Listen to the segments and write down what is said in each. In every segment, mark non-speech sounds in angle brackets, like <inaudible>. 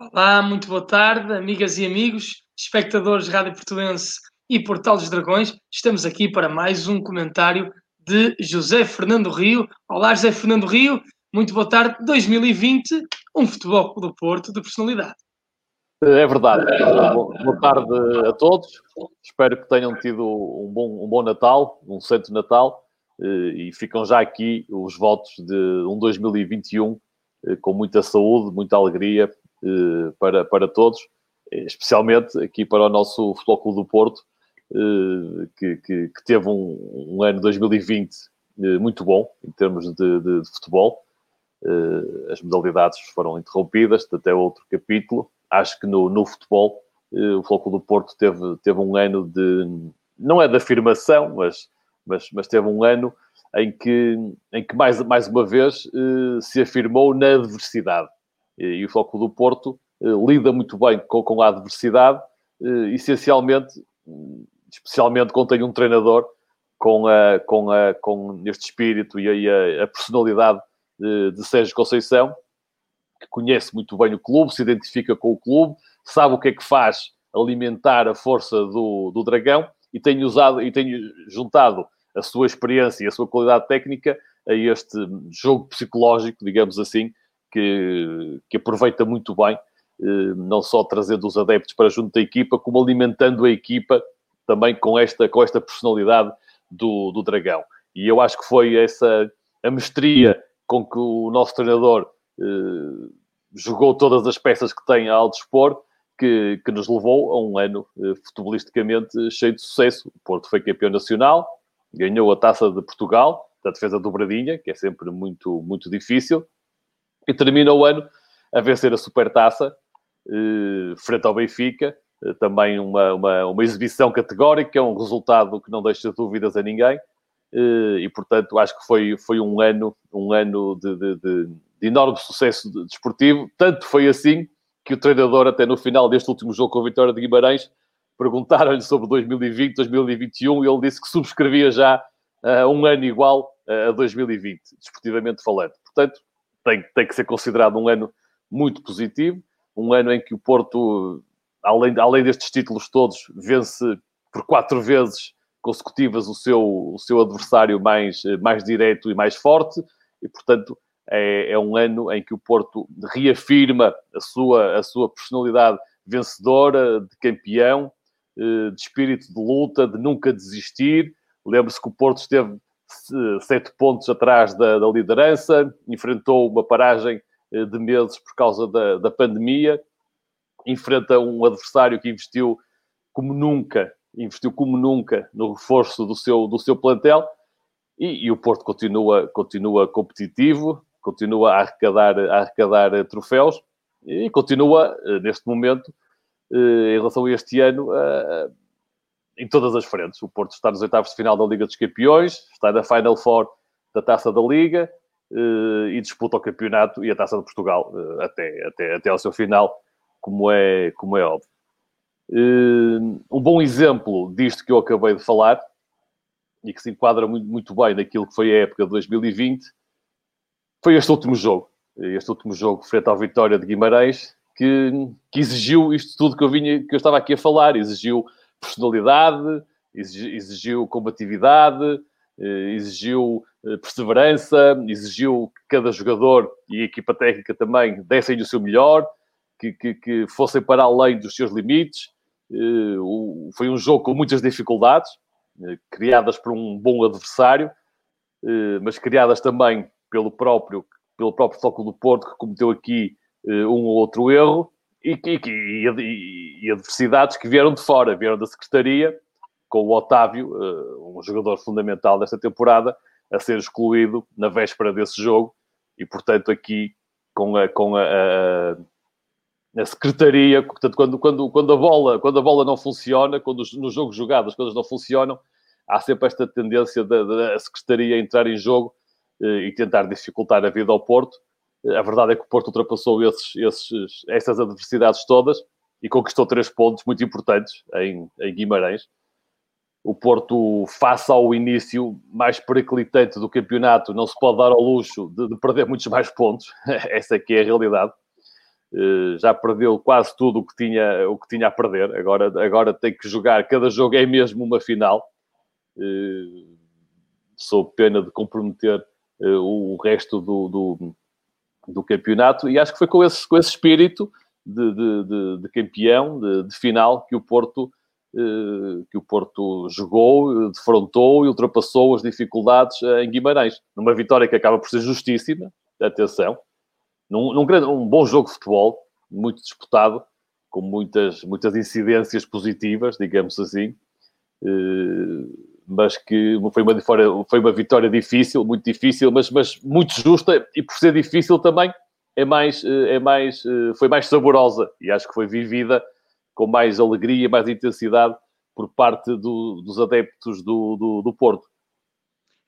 Olá, muito boa tarde, amigas e amigos, espectadores de Rádio Portuense e Portal dos Dragões. Estamos aqui para mais um comentário de José Fernando Rio. Olá, José Fernando Rio, muito boa tarde. 2020, um futebol do Porto de personalidade. É verdade. Boa tarde a todos. Espero que tenham tido um bom, um bom Natal, um santo Natal, eh, e ficam já aqui os votos de um 2021 eh, com muita saúde, muita alegria para, para todos, especialmente aqui para o nosso Futebol Clube do Porto, que, que, que teve um, um, ano 2020 muito bom em termos de, de, de futebol. As modalidades foram interrompidas, até outro capítulo, acho que no, no futebol eh, o Floco do Porto teve, teve um ano de, não é de afirmação, mas, mas, mas teve um ano em que, em que mais, mais uma vez eh, se afirmou na adversidade. E o Floco do Porto eh, lida muito bem com, com a adversidade, essencialmente, especialmente quando tem um treinador com, a, com, a, com este espírito e a, a personalidade de, de Sérgio Conceição, que conhece muito bem o clube, se identifica com o clube, sabe o que é que faz alimentar a força do, do Dragão e tem usado e tem juntado a sua experiência e a sua qualidade técnica a este jogo psicológico, digamos assim, que, que aproveita muito bem, eh, não só trazendo os adeptos para junto da equipa, como alimentando a equipa também com esta, com esta personalidade do, do Dragão. E eu acho que foi essa a mestria com que o nosso treinador eh, jogou todas as peças que tem ao dispor, que, que nos levou a um ano uh, futebolisticamente cheio de sucesso. O Porto foi campeão nacional, ganhou a taça de Portugal, da defesa dobradinha, que é sempre muito, muito difícil, e termina o ano a vencer a supertaça uh, frente ao Benfica. Uh, também uma, uma, uma exibição categórica, um resultado que não deixa dúvidas a ninguém. e portanto acho que foi, foi um ano, um ano de, de, de de enorme sucesso desportivo. Tanto foi assim que o treinador, até no final deste último jogo com a vitória de Guimarães, perguntaram-lhe sobre 2020, 2021 e ele disse que subscrevia já uh, um ano igual uh, a 2020, desportivamente falando. Portanto, tem, tem que ser considerado um ano muito positivo, um ano em que o Porto, além, além destes títulos todos, vence por quatro vezes consecutivas o seu, o seu adversário mais, mais direto e mais forte, e portanto é, é, um ano em que o Porto reafirma a sua, a sua personalidade vencedora, de campeão, eh, de espírito de luta, de nunca desistir. Lembre-se que o Porto esteve sete pontos atrás da, da, liderança, enfrentou uma paragem eh, de meses por causa da, da pandemia, enfrenta um adversário que investiu como nunca, investiu como nunca no reforço do seu, do seu plantel, e, e, o Porto continua, continua competitivo, continua a arrecadar, a arrecadar troféus e continua, eh, neste momento, eh, em relação a este ano, em todas as frentes. O Porto está nos oitavos de final da Liga dos Campeões, está na Final Four da Taça da Liga eh, e disputa o campeonato e a Taça de Portugal até, até, até ao seu final, como é, como é óbvio. Um bom exemplo disto que eu acabei de falar e que se enquadra muito, muito bem naquilo que foi a época de 2020 foi este último jogo. Este último jogo frente à vitória de Guimarães, que, que, exigiu isto tudo que eu, vinha, que eu estava aqui a falar. Exigiu personalidade, exigiu, combatividade, eh, exigiu eh, perseverança, exigiu que cada jogador e a equipa técnica também dessem o seu melhor, que, que, que fossem para além dos seus limites. Eh, foi um jogo com muitas dificuldades, criadas por um bom adversário, mas criadas também pelo próprio, pelo próprio Foco do Porto, que cometeu aqui um ou outro erro, e, e, e, e, adversidades que vieram de fora, vieram da Secretaria, com o Otávio, uh, um jogador fundamental desta temporada, a ser excluído na véspera desse jogo, e portanto aqui com a, com a, a, a Secretaria, portanto, quando, quando, quando, a bola, quando a bola não funciona, quando os, nos jogos jogados as coisas não funcionam, há sempre esta tendência da, da Secretaria entrar em jogo eh, e tentar dificultar a vida ao Porto. Eh, a verdade é que o Porto ultrapassou esses, esses, essas adversidades todas e conquistou três pontos muito importantes em, em Guimarães. O Porto, face ao início mais periclitante do campeonato, não se pode dar ao luxo de, de perder muitos mais pontos. <laughs> Essa é que é a realidade. já perdeu quase tudo o que tinha, o que tinha a perder. Agora, agora tem que jogar, cada jogo é mesmo uma final. Sou pena de comprometer o resto do, do, do, campeonato e acho que foi com esse, com esse espírito de, de, de, de campeão, de, final, que o Porto que o Porto jogou, defrontou e ultrapassou as dificuldades em Guimarães. Numa vitória que acaba por ser justíssima, atenção, num, num, grande, um bom jogo de futebol, muito disputado, com muitas, muitas incidências positivas, digamos assim, eh, mas que foi uma, vitória, foi uma vitória difícil, muito difícil, mas, mas muito justa, e por ser difícil também é mais, eh, é mais, eh, foi mais saborosa, e acho que foi vivida com mais alegria, mais intensidade por parte do, dos adeptos do, do, do Porto.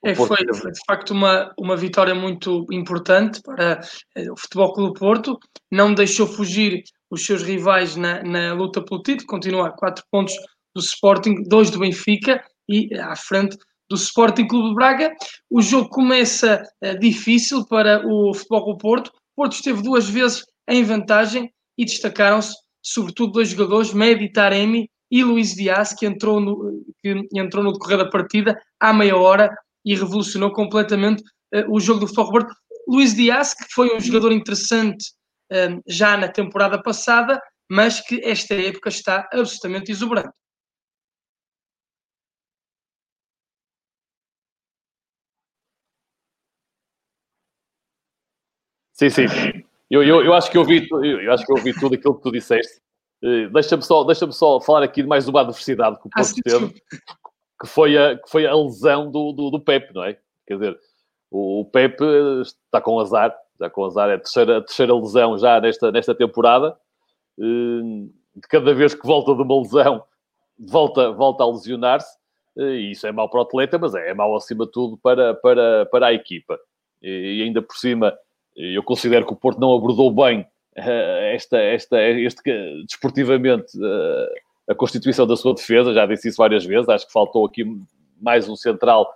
É, foi, foi, de facto uma, uma vitória muito importante para eh, o Futebol Clube Porto. Não deixou fugir os seus rivais na, na luta pelo título, continua a 4 pontos do Sporting, 2 do Benfica e à frente do Sporting Clube de Braga. O jogo começa uh, difícil para o Futebol Clube Porto. O Porto esteve duas vezes em vantagem e destacaram-se, sobretudo, dois jogadores, Medi Taremi e Luís Dias, que entrou no, que entrou no decorrer da partida à meia hora e revolucionou completamente uh, o jogo do Futebol Porto. Luís Dias, que foi um jogador interessante uh, já na temporada passada, mas que esta época está absolutamente exuberante. Sim, sim. Eu, eu, eu, acho que eu, ouvi, eu acho que eu ouvi tudo aquilo que tu disseste. Uh, deixa-me só, deixa só falar aqui de mais uma adversidade que o Porto ah, teve que foi a, que foi a lesão do, do, do Pepe, não é? Quer dizer, o, o Pepe está com azar, está com azar, é a terceira, a terceira lesão já nesta, nesta temporada. Uh, de cada vez que volta de uma lesão, volta, volta a lesionar-se. E isso é mau para o atleta, mas é, é mau acima de tudo para, para, para a equipa. E, e ainda por cima, eu considero que o Porto não abordou bem uh, esta, esta, este, desportivamente a constituição da sua defesa, já disse isso várias vezes, acho que faltou aqui mais um central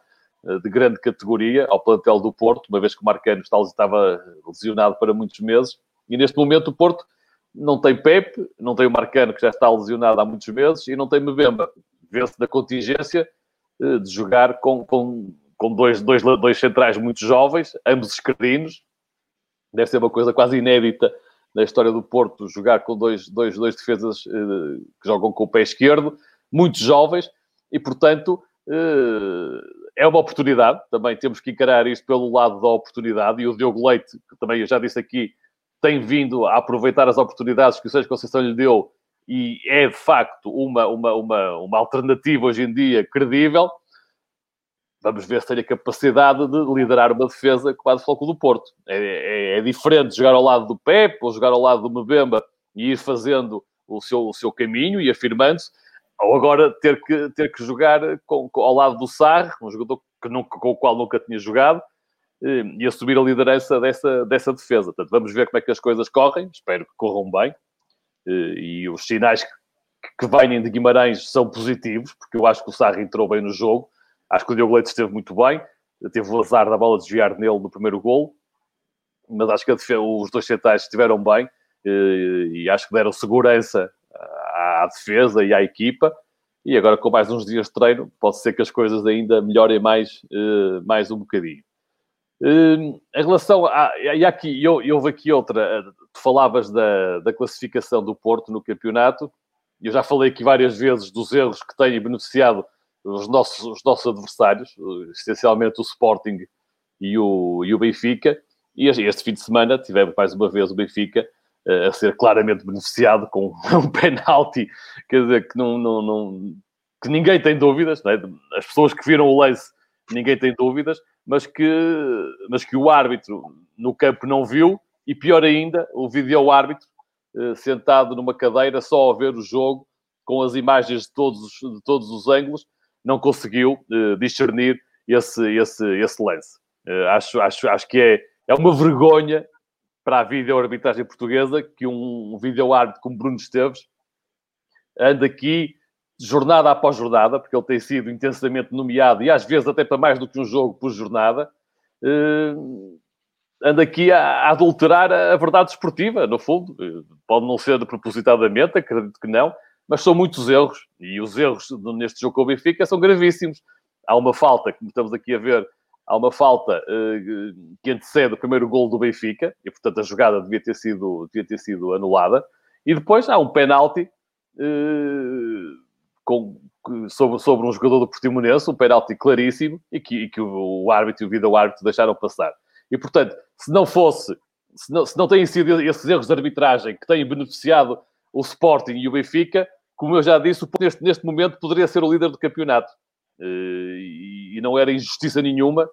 eh, de grande categoria ao plantel do Porto, uma vez que o Marcano estava lesionado para muitos meses, e neste momento o Porto não tem Pepe, não tem o Marcano, que já está lesionado há muitos meses, e não tem Mbemba. Vê-se da contingência eh, de jogar com, com, com dois, dois, dois centrais muito jovens, ambos esquerdinos. Deve ser uma coisa quase inédita na história do Porto, jogar com dois, dois, dois defesas uh, que jogam com o pé esquerdo, muito jovens, e portanto uh, é uma oportunidade. Também temos que encarar isto pelo lado da oportunidade. E o Diogo Leite, que também eu já disse aqui, tem vindo a aproveitar as oportunidades que o Sérgio Conceição lhe deu e é de facto uma, uma, uma, uma alternativa hoje em dia credível. Vamos ver se tem a capacidade de liderar uma defesa com a de Foco do Porto. É, é, é, diferente jogar ao lado do Pep ou jogar ao lado do Mbemba e ir fazendo o seu, o seu caminho e afirmando-se, ou agora ter que, ter que jogar com, com, ao lado do Sar, um jogador que nunca, com o qual nunca tinha jogado, eh, e assumir a liderança dessa, dessa defesa. Portanto, vamos ver como é que as coisas correm, espero que corram bem, eh, e os sinais que, que vêm de Guimarães são positivos, porque eu acho que o Sarri entrou bem no jogo, Acho que o Diogo Leite esteve muito bem, teve o azar da bola desviar nele no primeiro golo, mas acho que os dois centrais estiveram bem eh, e acho que deram segurança à defesa e à equipa. E agora, com mais uns dias de treino, pode ser que as coisas ainda melhorem mais, eh, mais um bocadinho. Eh, em relação a. E aqui, eu, houve aqui outra. Tu falavas da, da classificação do Porto no campeonato. Eu já falei aqui várias vezes dos erros que têm beneficiado os nossos, os nossos adversários, essencialmente o Sporting e o, e o Benfica. E este fim de semana tivemos mais uma vez o Benfica uh, a ser claramente beneficiado com <laughs> um penalti, quer dizer, que, não, não, não, que ninguém tem dúvidas, é? as pessoas que viram o lance, ninguém tem dúvidas, mas que, mas que o árbitro no campo não viu, e pior ainda, o vídeo-árbitro uh, sentado numa cadeira só a ver o jogo, com as imagens de todos, de todos os ângulos, não conseguiu uh, discernir esse, esse, esse lance. Uh, acho, acho, acho que é, é uma vergonha para a vídeo-arbitragem portuguesa que um, vídeo-árbitro como Bruno Esteves anda aqui jornada após jornada, porque ele tem sido intensamente nomeado e às vezes até para mais do que um jogo por jornada, uh, anda aqui a, a adulterar a, verdade esportiva, no fundo. Pode não ser propositadamente, acredito que não, mas são muitos erros. E os erros neste jogo com o Benfica são gravíssimos. Há uma falta, como estamos aqui a ver, há uma falta uh, que antecede o primeiro gol do Benfica, e portanto a jogada devia ter sido, devia ter sido anulada. E depois há um penalti uh, com, sobre, sobre um jogador do Portimonense, um penalti claríssimo, e que, e que o, o árbitro e o vídeo-árbitro deixaram passar. E portanto, se não fosse, se não, se não têm sido esses erros de arbitragem que têm beneficiado o Sporting e o Benfica, como eu já disse, neste, neste momento poderia ser o líder do campeonato. Uh, e, não era injustiça nenhuma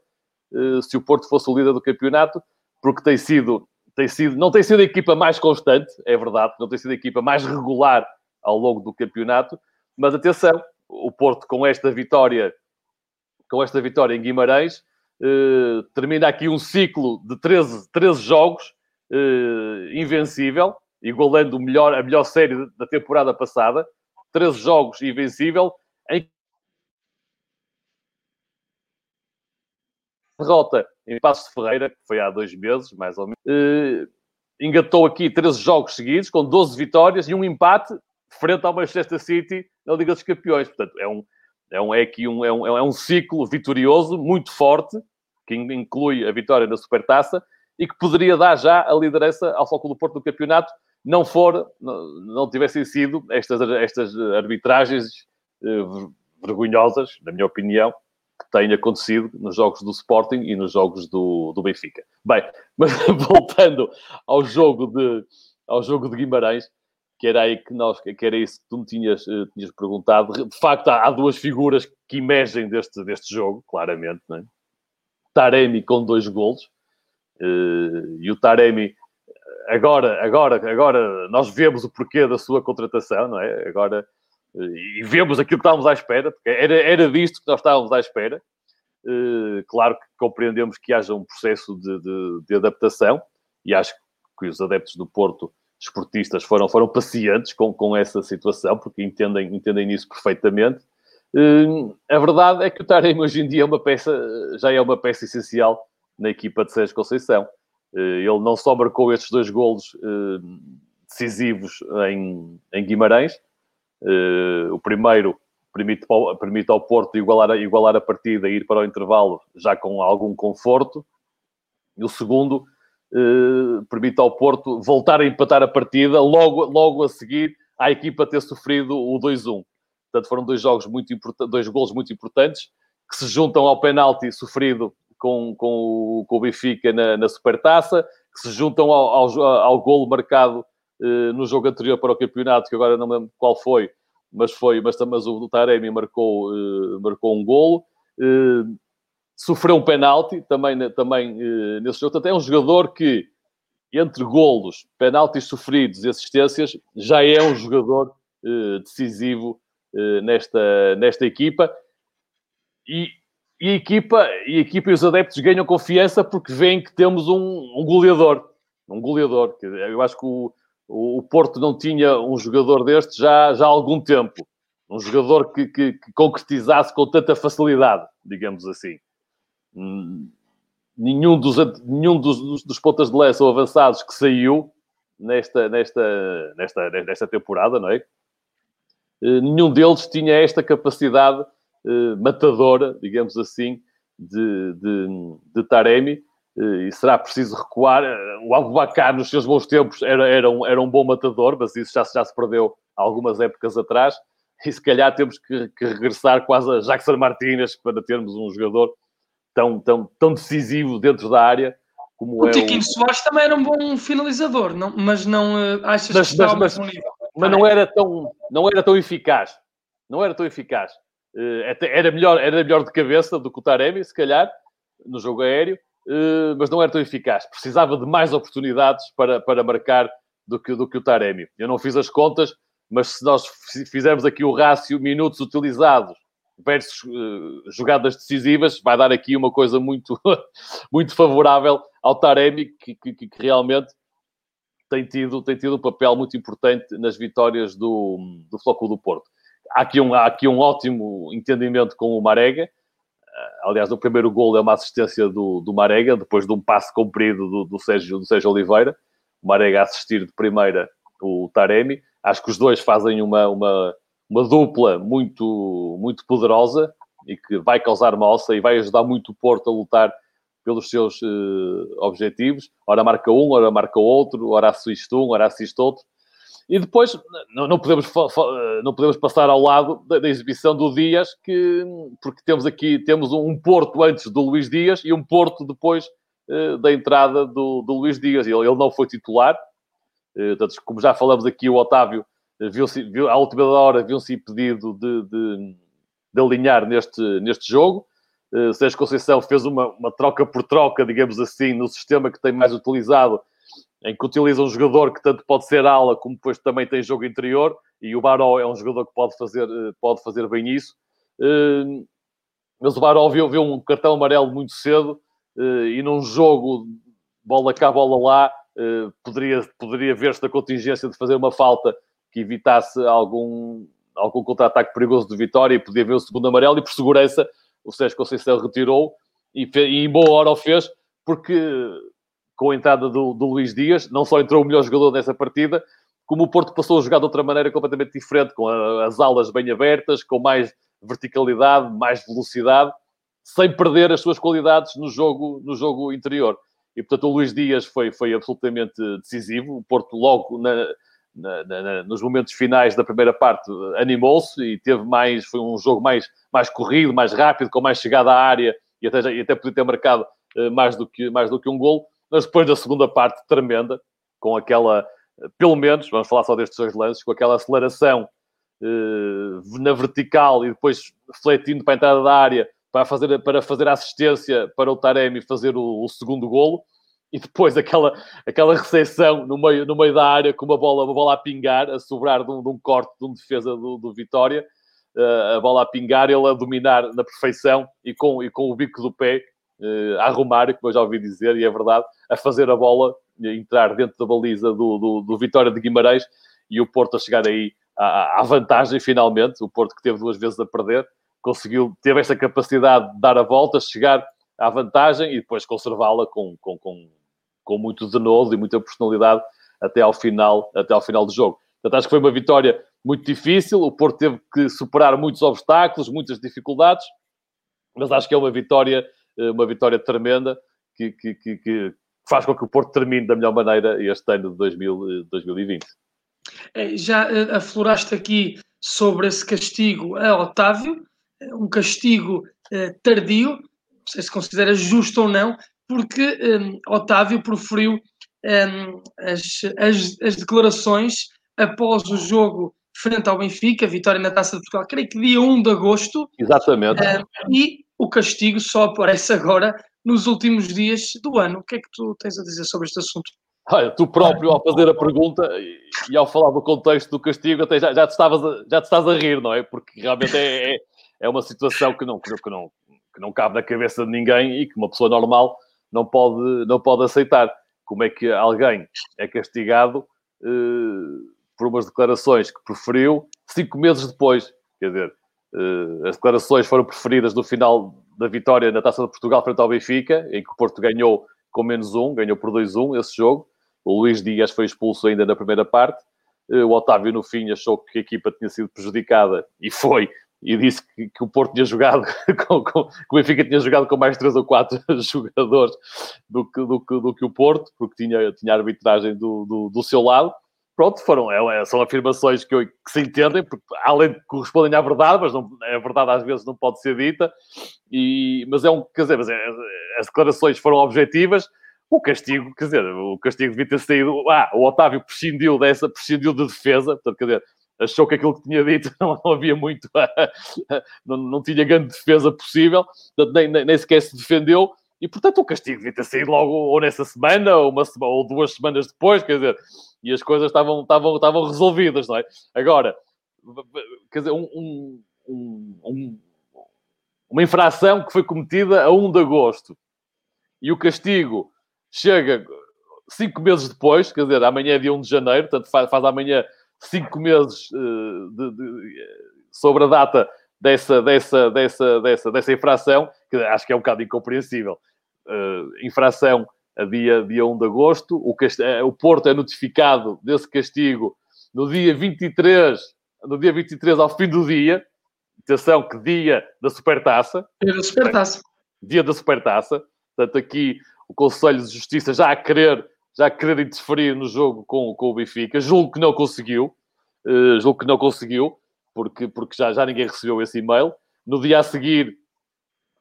uh, se o Porto fosse o líder do campeonato, porque tem sido, tem sido, não tem sido a equipa mais constante, é verdade, não tem sido a equipa mais regular ao longo do campeonato, mas atenção, o Porto com esta vitória, com esta vitória em Guimarães, uh, termina aqui um ciclo de 13, 13 jogos invencível, igualando o melhor, a melhor série da temporada passada. 13 jogos invencível, em derrota em Passos de Ferreira, que foi há dois meses, mais ou menos, uh, engatou aqui 13 jogos seguidos, com 12 vitórias e um empate frente ao Manchester City na Liga dos Campeões. Portanto, é um, é um, é aqui um, é um, é um ciclo vitorioso, muito forte, que inclui a vitória na Supertaça e que poderia dar já a liderança ao Foco do Porto no campeonato, não for, não, tivessem sido estas, estas arbitragens eh, vergonhosas, na minha opinião, que têm acontecido nos jogos do Sporting e nos jogos do, do Benfica. Bem, <laughs> mas voltando ao jogo de, ao jogo de Guimarães, que era aí que nós, que era isso que tu me tinhas, uh, tinhas perguntado. De facto, há, há, duas figuras que emergem deste, deste jogo, claramente, não é? Taremi com dois golos, uh, e o Taremi agora, agora, agora nós vemos o porquê da sua contratação, não é? Agora e vemos aquilo que estávamos à espera, porque era, era disto que nós estávamos à espera. Uh, claro que compreendemos que haja um processo de, de, de, adaptação e acho que os adeptos do Porto, esportistas, foram, foram pacientes com, com essa situação, porque entendem, entendem isso perfeitamente. Uh, a verdade é que o Taremi hoje em dia é uma peça, já é uma peça essencial na equipa de Sérgio Conceição. Uh, ele não só marcou estes dois golos decisivos em, em Guimarães, Uh, o primeiro permite, permite ao Porto igualar, igualar a partida e ir para o intervalo já com algum conforto. E o segundo permite ao Porto voltar a empatar a partida logo, logo a seguir à equipa ter sofrido o 2-1. Portanto, foram dois jogos muito importantes, dois golos muito importantes que se juntam ao penalti sofrido com, com, o, com o Benfica na, na Supertaça, que se juntam ao, ao, ao golo marcado eh, no jogo anterior para o campeonato, que agora não me lembro qual foi, mas foi, mas, mas o Taremi marcou, uh, marcou um golo. Uh, sofreu um penalti também, também nesse jogo. Portanto, é um jogador que, entre golos, penaltis sofridos e assistências, já é um jogador decisivo nesta, nesta equipa. E, e, a equipa, e a equipa e os adeptos ganham confiança porque veem que temos um, um goleador. Um goleador. Eu acho que o, o Porto não tinha um jogador deste já, já há algum tempo. Um jogador que, que, que concretizasse com tanta facilidade, digamos assim. Hum, nenhum dos, nenhum dos, dos pontas de lança ou avançados que saiu nesta, nesta, nesta, nesta temporada, não é? Eh, nenhum deles tinha esta capacidade matadora, digamos assim, de, de, de Taremi eh, e será preciso recuar. Eh, o Abubacar, nos seus bons tempos, era, era, um, era um bom matador, mas isso já, já se perdeu algumas épocas atrás. E se calhar temos que, que regressar quase a Jackson Martínez para termos um jogador tão, tão, tão decisivo dentro da área como o é Tiquinho o... Soares também era um bom finalizador, não, mas não uh, achas mas, que mas, mas, mas não era tão não era tão eficaz não era tão eficaz era melhor era melhor de cabeça do que o Taremi se calhar no jogo aéreo eh, mas não era tão eficaz. Precisava de mais oportunidades para, para marcar do que, do que o Taremi. Eu não fiz as contas, mas se nós fizermos aqui o rácio minutos utilizados versus uh, jogadas decisivas, vai dar aqui uma coisa muito, <laughs> muito favorável ao Taremi, que, que, que, realmente tem tido, tem tido um papel muito importante nas vitórias do, do Floco do Porto. Há aqui, um, há aqui um ótimo entendimento com o Marega, aliás, no primeiro gol é uma assistência do, do Marega, depois de um passe comprido do, do, Sérgio, do Sérgio Oliveira. O Marega a assistir de primeira o Taremi. Acho que os dois fazem uma, uma, uma dupla muito, muito poderosa e que vai causar moça e vai ajudar muito o Porto a lutar pelos seus uh, objetivos. Ora marca um, ora marca outro, ora assiste um, ora assiste outro. E depois, não, não, podemos, não podemos passar ao lado da, da, exibição do Dias, que, porque temos aqui temos um Porto antes do Luís Dias e um Porto depois uh, da entrada do, do Luís Dias. Ele, ele não foi titular. Uh, portanto, como já falamos aqui, o Otávio, uh, viu, viu, à última hora, viu-se impedido de, de, de, alinhar neste, neste jogo. Uh, Sérgio Conceição fez uma, uma troca por troca, digamos assim, no sistema que tem mais utilizado em que utiliza um jogador que tanto pode ser ala como depois também tem jogo interior e o Baró é um jogador que pode fazer, eh, pode fazer bem isso. Eh, mas o Baró viu, viu um cartão amarelo muito cedo eh, e num jogo bola cá, bola lá, poderia, poderia ver-se a contingência de fazer uma falta que evitasse algum, algum contra-ataque perigoso de Vitória e podia ver o segundo amarelo e por segurança o Sérgio Conceição retirou e, e em boa hora o fez porque com a entrada do, do Luís Dias, não só entrou o melhor jogador nessa partida, como o Porto passou a jogar de outra maneira completamente diferente, com a, as alas bem abertas, com mais verticalidade, mais velocidade, sem perder as suas qualidades no jogo, no jogo interior. E, portanto, o Luís Dias foi, foi absolutamente decisivo. O Porto, logo na, na, na, nos momentos finais da primeira parte, animou-se e teve mais, foi um jogo mais, mais corrido, mais rápido, com mais chegada à área e até, e até podia ter marcado uh, mais, do que, mais do que um gol mas depois da segunda parte tremenda, com aquela, pelo menos, vamos falar só destes dois lances, com aquela aceleração eh, na vertical e depois refletindo para a entrada da área para fazer, para fazer a assistência para o Taremi fazer o, o segundo golo e depois aquela, aquela recepção no meio, no meio da área com uma bola, uma bola a pingar, a sobrar de um, de um corte de um defesa do, do Vitória, uh, a bola a pingar, ele a dominar na perfeição e com, e com o bico do pé a arrumar, como eu já ouvi dizer, e é verdade, a fazer a bola entrar dentro da baliza do, do, do Vitória de Guimarães e o Porto a chegar aí à, à, vantagem finalmente. O Porto que teve duas vezes a perder, conseguiu, teve esta capacidade de dar a volta, chegar à vantagem e depois conservá-la com, com, com, com muito denodo e muita personalidade até ao final, até ao final do jogo. Portanto, acho que foi uma vitória muito difícil. O Porto teve que superar muitos obstáculos, muitas dificuldades, mas acho que é uma vitória eh, uma vitória tremenda que, que, que, que, faz com que o Porto termine da melhor maneira este ano de 2000, 2020. Eh, é, já eh, afloraste aqui sobre esse castigo a Otávio, um castigo tardio, não sei se considera justo ou não, porque um, Otávio proferiu um, as, as, as, declarações após o jogo frente ao Benfica, vitória na Taça de Portugal, creio que dia 1 de agosto. Exatamente. Um, e o castigo só aparece agora nos últimos dias do ano. O que é que tu tens a dizer sobre este assunto? Olha, tu próprio, ao fazer a pergunta e ao falar do contexto do castigo, até já, já, te, estavas a, já te estás a rir, não é? Porque realmente é, é, é uma situação que não, que, não, que não cabe na cabeça de ninguém e que uma pessoa normal não pode, não pode aceitar. Como é que alguém é castigado uh, por umas declarações que preferiu cinco meses depois? Quer dizer, as declarações foram preferidas no final da vitória na Taça de Portugal frente ao Benfica, em que o Porto ganhou com menos um, ganhou por 2-1 esse jogo. O Luís Dias foi expulso ainda na primeira parte. Uh, o Otávio, no fim, achou que a equipa tinha sido prejudicada e foi, e disse que, que o Porto tinha jogado, <laughs> com, com, que o Benfica tinha jogado com mais três ou quatro <laughs> jogadores do que, do do que o Porto, porque tinha, tinha a arbitragem do, do, do seu lado pronto, foram, é, é, são afirmações que, que, se entendem, porque além de correspondem à verdade, mas não, a verdade às vezes não pode ser dita, e, mas é um, quer dizer, é, as declarações foram objetivas, o castigo, quer dizer, o castigo devia ter saído, ah, o Otávio prescindiu dessa, prescindiu de defesa, portanto, quer dizer, achou que aquilo que tinha dito <laughs> não, não havia muito, <laughs> não, não tinha grande defesa possível, portanto, nem, nem, nem sequer se defendeu, e portanto o castigo devia ter saído logo ou nessa semana, ou, uma, ou duas semanas depois, quer dizer, e as coisas estavam, estavam, estavam resolvidas, não é? Agora, quer dizer, um, um, um, uma infração que foi cometida a 1 de agosto e o castigo chega cinco meses depois, quer dizer, amanhã é dia 1 de janeiro, portanto faz, faz amanhã cinco meses uh, de, de, sobre a data dessa, dessa, dessa, dessa, dessa infração, que acho que é um bocado incompreensível. Uh, infração a dia, dia 1 de agosto, o, uh, o Porto é notificado desse castigo no dia 23, no dia 23 ao fim do dia, atenção que dia da Supertaça. Dia da Supertaça. Dia da Supertaça. Portanto, aqui o Conselho de Justiça já a querer, já a querer interferir no jogo com, com o Benfica. Julgo que não conseguiu. Uh, julgo que não conseguiu, porque, porque já, já ninguém recebeu esse e-mail. No dia a seguir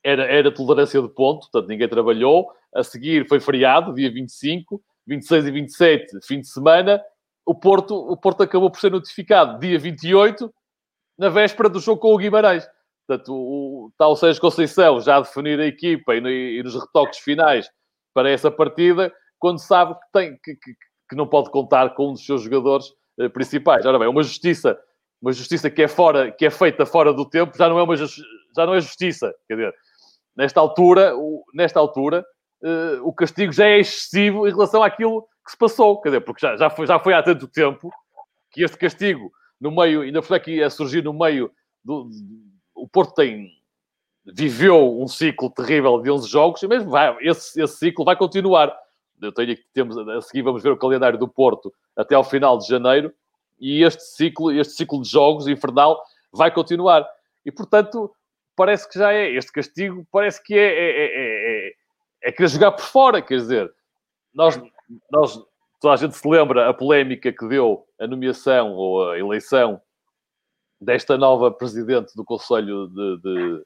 era, era tolerância de ponto, portanto ninguém trabalhou. A seguir foi feriado, dia 25, 26 e 27, fim de semana. O Porto, o Porto acabou por ser notificado dia 28, na véspera do jogo com o Guimarães. Portanto, o, tal Sérgio Conceição já a definir a equipa e, e, nos retoques finais para essa partida, quando sabe que, tem, que, que, que não pode contar com um dos seus jogadores eh, principais. Ora bem, uma justiça, uma justiça que é, fora, que é feita fora do tempo já não é, uma, já não é justiça. Quer dizer, nesta altura, o, nesta altura uh, o castigo já é excessivo em relação àquilo que se passou. Quer dizer, porque já, já, foi, já foi há tanto tempo que este castigo, no meio, ainda foi aqui a surgir no meio do, o Porto tem viveu um ciclo terrível de 11 jogos e mesmo vai, esse, esse ciclo vai continuar. Eu tenho que temos a seguir vamos ver o calendário do Porto até ao final de janeiro e este ciclo, este ciclo de jogos infernal vai continuar. E portanto, parece que já é este castigo, parece que é, é, é, é, é querer jogar por fora, quer dizer, nós, nós toda a gente se lembra a polémica que deu a nomeação ou a eleição desta nova presidente do Conselho de, de,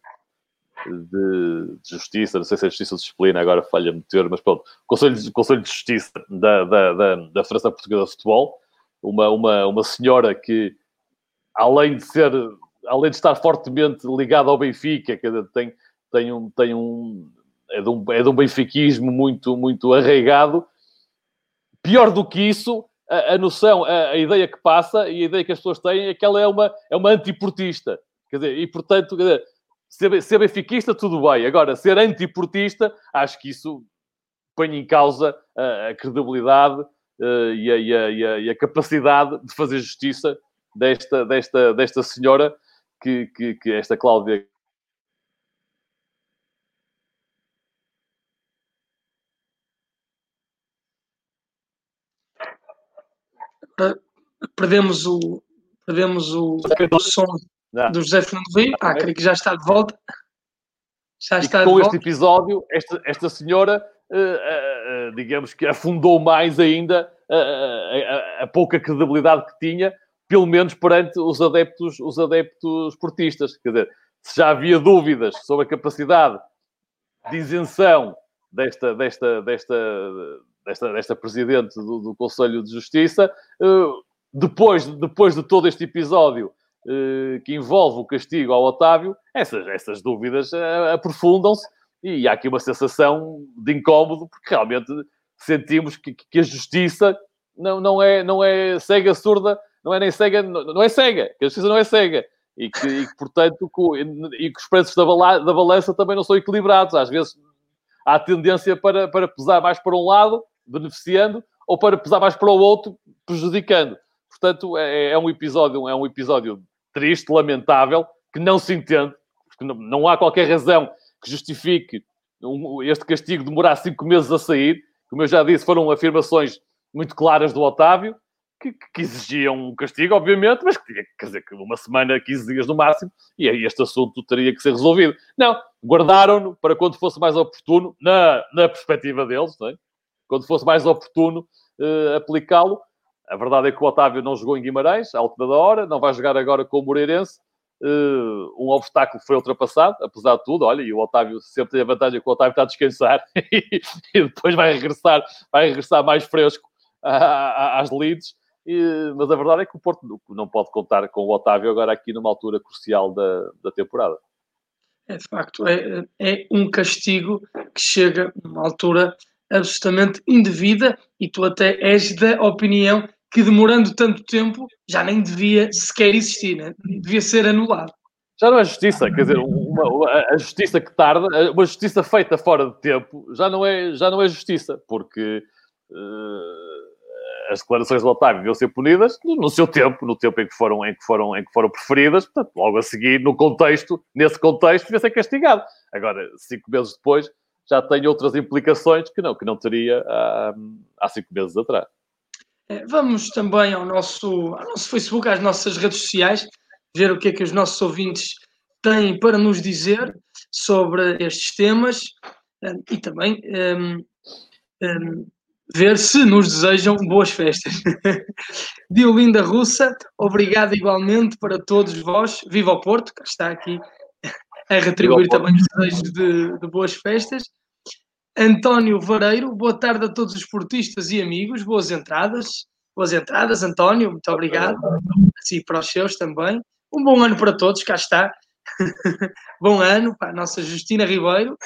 de, de, Justiça, não sei se é Justiça ou Disciplina, agora falha-me ter, mas pronto, Conselho, Conselho de Justiça da, da, da, da Portuguesa de Futebol, uma, uma, uma senhora que, além de ser, além de estar fortemente ligada ao Benfica, tem, tem um, tem um, é de um, é de um benfiquismo muito, muito arraigado, pior do que isso, a, a noção, a, a, ideia que passa e a ideia que as pessoas têm é que ela é uma, é uma antiportista. Quer dizer, e portanto, quer dizer, ser, ser benfiquista, tudo bem. Agora, ser antiportista, acho que isso põe em causa a, a credibilidade uh, e, a, e, a, e, capacidade de fazer justiça desta, desta, desta senhora, que, que, que esta Cláudia perdemos o, perdemos o, o som do José Fernando Rio. Ah, creio que já está de volta. Já está e com este episódio, esta, esta senhora, uh, uh, uh, digamos que afundou mais ainda a pouca credibilidade que tinha, pelo menos perante os adeptos, os adeptos portistas. Quer dizer, se já havia dúvidas sobre a capacidade de isenção desta, desta, desta, desta, desta presidente do, do Conselho de Justiça, uh, depois, depois de todo este episódio uh, que envolve o castigo ao Otávio, essas, essas dúvidas uh, aprofundam-se e há aqui uma sensação de incómodo, porque realmente sentimos que, que a justiça não, não, é, não é cega, surda, não é nem cega, não, não é cega, que a justiça não é cega. E que, e que portanto, e que os preços da, da balança também não são equilibrados. Às vezes há tendência para, para pesar mais para um lado beneficiando, ou para pesar mais para o outro, prejudicando. Portanto, é, é um episódio, é um episódio triste, lamentável, que não se entende, porque não, não há qualquer razão que justifique um, este castigo demorar cinco meses a sair. Como eu já disse, foram afirmações muito claras do Otávio, que, que, exigiam um castigo, obviamente, mas que tinha, quer dizer, que uma semana, 15 dias no máximo, e aí este assunto teria que ser resolvido. Não, guardaram-no para quando fosse mais oportuno, na, na perspectiva deles, é? quando fosse mais oportuno uh, aplicá-lo. A verdade é que o Otávio não jogou em Guimarães, à última da hora, não vai jogar agora com o Moreirense. Uh, um obstáculo foi ultrapassado, apesar de tudo. Olha, e o Otávio sempre tem a vantagem que o Otávio está a descansar <laughs> e, depois vai regressar, vai regressar mais fresco às leads. E, mas a verdade é que o Porto não pode contar com o Otávio agora aqui numa altura crucial da, da temporada. É de facto, é, é um castigo que chega numa altura absolutamente indevida e tu até és da opinião que demorando tanto tempo já nem devia sequer existir, né? devia ser anulado. Já não é justiça, quer dizer, uma, a justiça que tarda, uma justiça feita fora de tempo, já não é, já não é justiça, porque uh, as declarações do Otávio deviam ser punidas no seu tempo, no tempo em que foram, em que foram, em que foram preferidas, portanto, logo a seguir, no contexto, nesse contexto, devia ser castigado. Agora, cinco meses depois, já tem outras implicações que não, que não teria há, há cinco meses atrás. É, vamos também ao nosso, ao nosso Facebook, às nossas redes sociais, ver o que é que os nossos ouvintes têm para nos dizer sobre estes temas hum, e também um, um, ver se nos desejam boas festas. <laughs> Diolinda Russa, obrigado igualmente para todos vós. Viva o Porto, que está aqui a retribuir também os desejos de, de, boas festas. António Vareiro, boa tarde a todos os portistas e amigos, boas entradas. Boas entradas, António, muito obrigado. Assim para os seus também. Um bom ano para todos, cá está. <laughs> bom ano para a nossa Justina Ribeiro.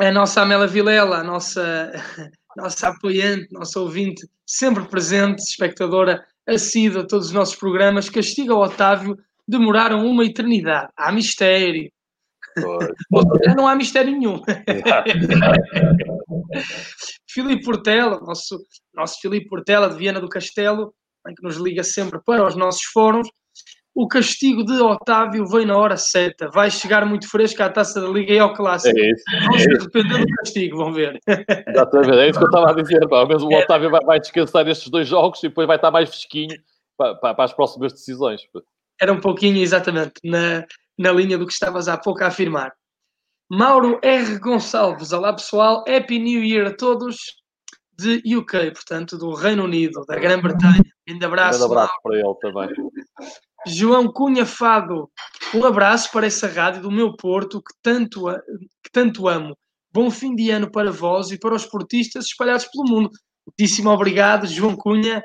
A nossa Amela Vilela, a nossa, <laughs> nossa apoiante, nossa ouvinte, sempre presente, espectadora assídua a todos os nossos programas, castiga o Otávio, demoraram uma eternidade. Há mistério. <laughs> Não há mistério nenhum. <laughs> Filipe Portela, nosso, nosso Filipe Portela de Viana do Castelo, que nos liga sempre para os nossos fóruns. O castigo de Otávio vem na hora certa. Vai chegar muito fresco à taça da Liga e ao clássico. É isso. Vamos é depender do castigo, vão ver. Exatamente, é isso que eu estava a dizer. Pá. Mesmo o é. Otávio vai, vai, descansar estes dois jogos e depois vai estar mais fresquinho para, para, para as próximas decisões. Era um pouquinho, exatamente, na, na linha do que estavas há pouco a afirmar. Mauro R. Gonçalves, olá pessoal, Happy New Year a todos de UK, portanto, do Reino Unido, da Grã-Bretanha. Um abraço. Um abraço para ele também. João Cunha Fado, um abraço para essa rádio do meu Porto que tanto, que tanto amo. Bom fim de ano para vós e para os portistas espalhados pelo mundo. Muitíssimo obrigado, João Cunha,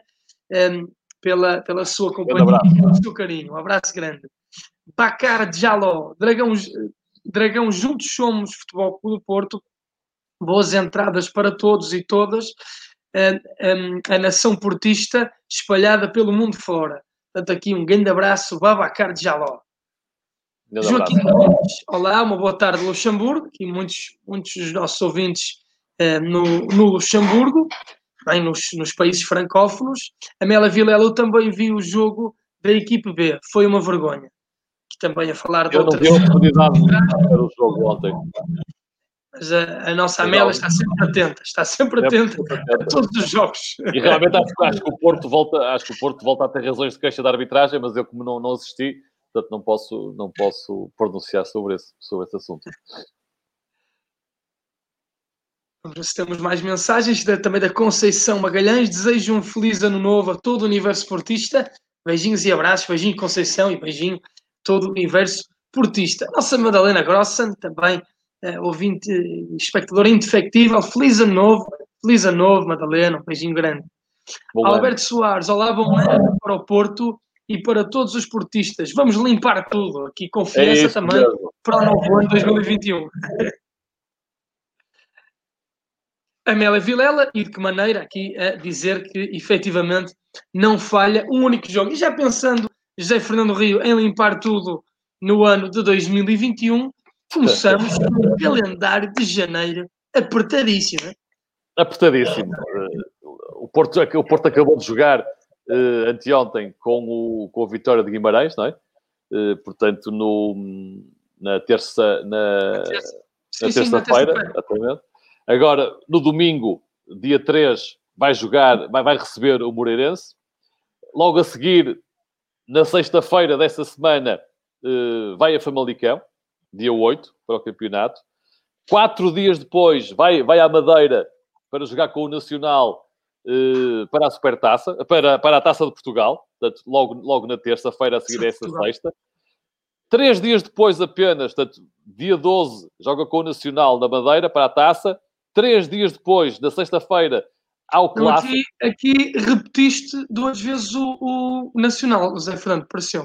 ehm, pela, pela sua companhia e pelo seu carinho. Um abraço grande. Bacar Jaló, Dragão, Dragão Juntos Somos Futebol Clube do Porto. Boas entradas para todos e todas. A, a, a nação portista espalhada pelo mundo fora. Portanto, aqui um grande abraço, Babacar de Jaló. Joaquim Gomes, olá, uma boa tarde, Luxemburgo. Aqui muitos, muitos dos nossos ouvintes eh, no, no Luxemburgo, bem, nos, nos países francófonos. A Mela Vilela, eu também vi o jogo da equipe B, foi uma vergonha. Também a falar de eu outras... Eu não vi a oportunidade de ver o jogo ontem. Mas a, a nossa Amélia está sempre atenta, está sempre atenta a todos os jogos. E realmente acho, acho, que o Porto volta, acho que o Porto volta a ter razões de queixa da arbitragem, mas eu como não, não assisti, portanto não posso, não posso pronunciar sobre esse, sobre esse assunto. Vamos ver se temos mais mensagens da, também da Conceição Magalhães. Desejo um feliz ano novo a todo o universo portista. Beijinhos e abraços, beijinho Conceição e beijinho todo o universo portista. Nossa Madalena Grossan também uh, ouvinte, espectador indefectível. Feliz ano novo, feliz ano novo, Madalena, um beijinho grande. Bom Alberto ano. Soares, olá, bom ano para o Porto e para todos os portistas. Vamos limpar tudo aqui, confiança é também mesmo. para o novo ano 2021. <laughs> Amélia Vilela, e de que maneira aqui a dizer que efetivamente não falha um único jogo. E já pensando, José Fernando Rio, em limpar tudo no ano de 2021, começamos com um calendário de janeiro apertadíssimo. Apertadíssimo. O Porto, o Porto acabou de jogar uh, anteontem com o, com a vitória de Guimarães, não é? Uh, portanto, no, na terça na, na terça-feira, exatamente. Agora, no domingo, dia 3, vai jogar, vai, vai receber o Moreirense. Logo a seguir, na sexta-feira dessa semana, uh, vai a Famalicão dia 8, para o campeonato. Quatro dias depois, vai, vai à Madeira para jogar com o Nacional uh, para a Supertaça, para, para a Taça de Portugal, portanto, logo, logo na terça-feira a seguir a essa sexta. Três dias depois apenas, portanto, dia 12, joga com o Nacional na Madeira para a Taça. Três dias depois, na sexta-feira, ao Clássico. Aqui, aqui, repetiste duas vezes o, o Nacional, José Fernando, pareceu.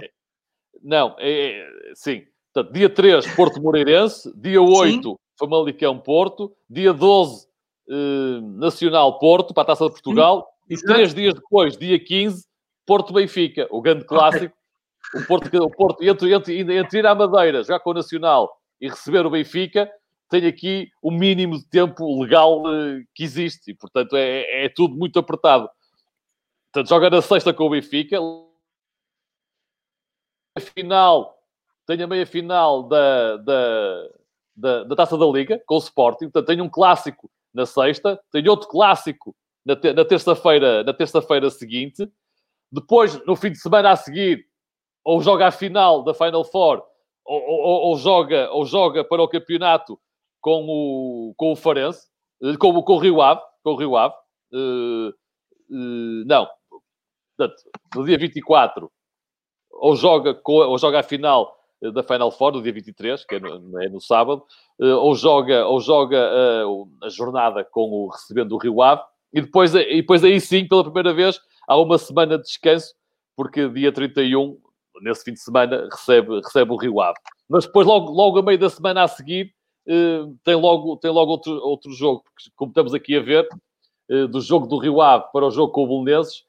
Não, é, é sim. Portanto, dia 3, Porto Moreirense. Dia 8, Sim. Famalicão Porto. Dia 12, eh, Nacional Porto, para a Taça de Portugal. Sim. E três dias depois, dia 15, Porto Benfica, o grande clássico. Okay. O Porto, o Porto entre, entre, entre ir à Madeira, jogar com o Nacional e receber o Benfica, tem aqui o mínimo de tempo legal uh, que existe e, portanto, é, é tudo muito apertado. Portanto, joga na sexta com o Benfica. Final, tem a meia final da, da, da, da, Taça da Liga com o Sporting. Portanto, tem um clássico na sexta, tem outro clássico na, te, na terça-feira na terça-feira seguinte. Depois, no fim de semana a seguir, ou joga a final da Final Four, ou, ou, ou joga, ou joga para o campeonato com o, com o Farense, eh, com, com o Rio Ave, com o Rio Ave. Uh, uh, não, portanto, no dia 24, ou joga, ou joga a final da Final Four, no dia 23, que é no, é no sábado, ou joga, ou joga uh, a jornada com o recebendo o Rio Ave, e depois, e depois aí sim, pela primeira vez, há uma semana de descanso, porque dia 31, nesse fim de semana, recebe, recebe o Rio Ave. Mas depois, logo, logo a meio da semana a seguir, tem logo, tem logo outro, outro jogo, porque, como estamos aqui a ver, do jogo do Rio Ave para o jogo com o Bolonenses,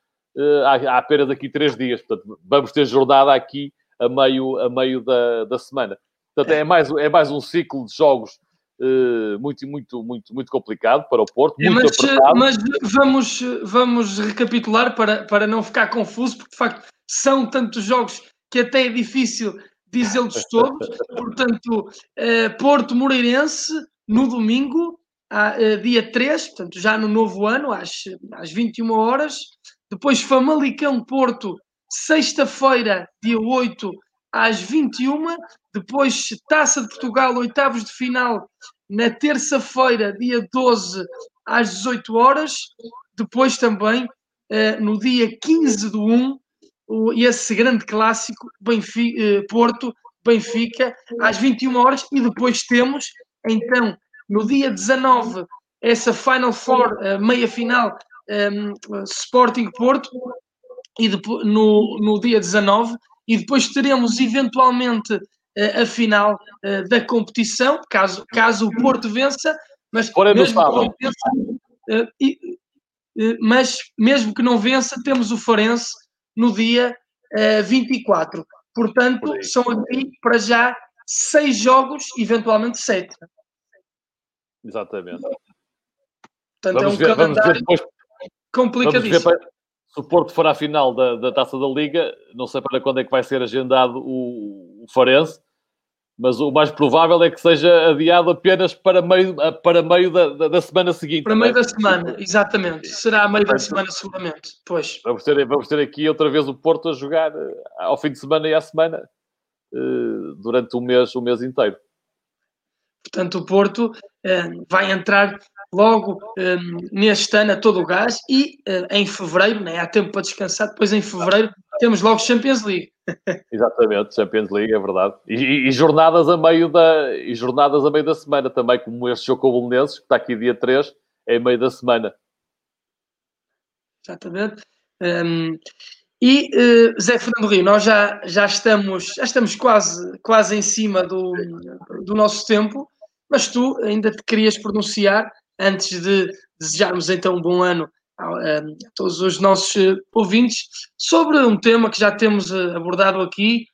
há, há apenas aqui três dias. Portanto, vamos ter jornada aqui a meio, a meio da, da semana. Portanto, é mais, é mais um ciclo de jogos Uh, muito, muito, muito, muito complicado para o Porto, muito mas, apertado. Mas vamos, vamos recapitular para, para não ficar confuso, porque de facto são tantos jogos que até é difícil dizê-los <laughs> todos. Portanto, uh, Porto Moreirense no domingo, uh, dia 3, portanto, já no novo ano, às, às 21 horas. Depois, Famalicão Porto, sexta-feira, dia 8, às 21. Depois, Taça de Portugal, oitavos de final, na terça-feira, dia 12, às 18 horas. Depois também, uh, no dia 15 do 1, o, esse grande clássico, uh, Porto, Benfica, às 21 horas. E depois temos, então, no dia 19, essa Final Four, uh, meia final, um, Sporting Porto, e depois, no, no dia 19, e depois teremos eventualmente a final da competição, caso, caso o Porto vença, mas mesmo que não vença, mas mesmo que não vença, temos o Forense no dia 24. Portanto, são aqui para já seis jogos, eventualmente sete. Exatamente. Portanto, vamos é um ver, calendário vamos ver depois, complicadíssimo. Se o Porto for à final da, da Taça da Liga, não sei para quando é que vai ser agendado o, o Farense, mas o mais provável é que seja adiado apenas para meio, para meio da, da, da semana seguinte. Para meio é? da semana, exatamente. Será a meio da semana, seguramente. Pois. Vamos ter, vamos ter aqui outra vez o Porto a jogar eh, ao fim de semana e à semana eh, durante o mês, o mês inteiro. Portanto, o Porto eh, vai entrar logo um, neste ano a todo o gás e uh, em fevereiro, né, há tempo para descansar, depois em fevereiro temos logo Champions League. <laughs> Exatamente, Champions League, é verdade. E, e, e, jornadas a meio da, e jornadas a meio da semana também, como este jogo com o Belenenses, que está aqui dia 3, é em meio da semana. Exatamente. Um, e uh, Zé Fernando Rio, nós já, já, estamos, já estamos quase, quase em cima do, do nosso tempo, mas tu ainda te querias pronunciar antes de desejarmos então um bom ano a, todos os nossos eh, ouvintes, sobre um tema que já temos eh, abordado aqui,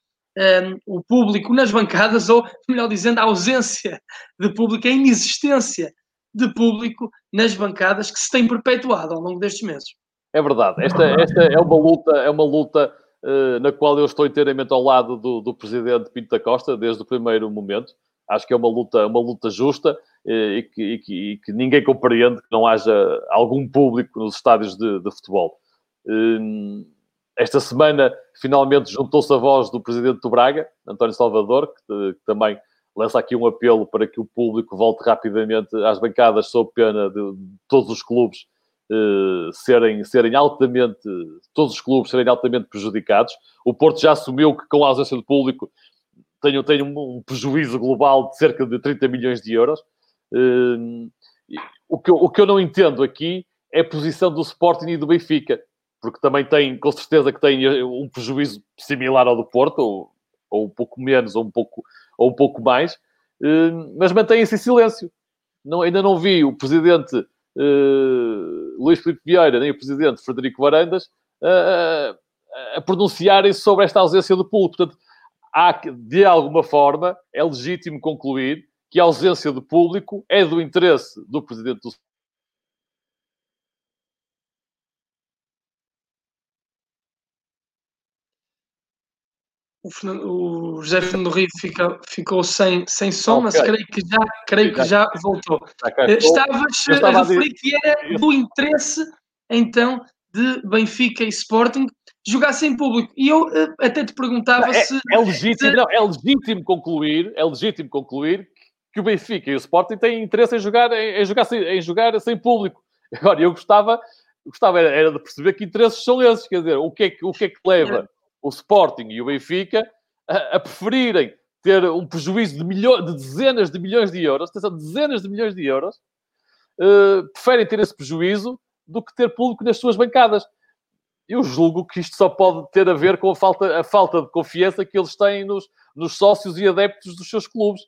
o público nas bancadas, ou melhor dizendo, a ausência de público, a inexistência de público nas bancadas que se tem perpetuado ao longo destes meses. É verdade. Esta, esta é uma luta, é uma luta uh, na qual eu estou inteiramente ao lado do, do presidente Pinto da Costa desde o primeiro momento. Acho que é uma luta, uma luta justa eh, e que, e, que, e que, ninguém compreende que não haja algum público nos estádios de, de futebol. Hum, esta semana, finalmente, juntou-se a voz do presidente do Braga, António Salvador, que, que, também lança aqui um apelo para que o público volte rapidamente às bancadas, sob pena de, de todos os clubes eh, serem, serem altamente, todos os clubes serem altamente prejudicados. O Porto já assumiu que, com a ausência do público, tem, tem um, um prejuízo global de cerca de 30 milhões de euros. Hum, o, que eu, o que eu não entendo aqui é a posição do Sporting e do Benfica, porque também tem, com certeza, que tem eh, um prejuízo similar ao do Porto, ou, ou um pouco menos, ou um pouco, ou um pouco mais, hum, mas mantém-se em silêncio. Não, ainda não vi o presidente uh, Luís Filipe Vieira, nem o presidente Frederico Varandas uh, a pronunciarem-se sobre esta ausência do público. Portanto, há, de alguma forma, é legítimo concluir que a ausência de público é do interesse do presidente do o, Fernando, o José Fernando Rio fica, ficou sem, sem som, okay. mas creio que já, creio que já voltou. Já Estavas a referir que era do interesse, então, de Benfica e Sporting jogar sem público. E eu uh, até te perguntava é, se... É legítimo, se... Não, é legítimo concluir, é legítimo concluir que o Benfica e o Sporting têm interesse em jogar, em, em jogar, sem, em jogar sem público. <laughs> Agora, eu gostava, gostava era, era, de perceber que interesses são esses, quer dizer, o que é que, o que, é que leva o Sporting e o Benfica a, a preferirem ter um prejuízo de, milho, de dezenas de milhões de euros, atenção, dezenas de milhões de euros, uh, preferem ter esse prejuízo do que ter público nas suas bancadas. Eu julgo que isto só pode ter a ver com a falta, a falta de confiança que eles têm nos, nos sócios e adeptos dos seus clubes,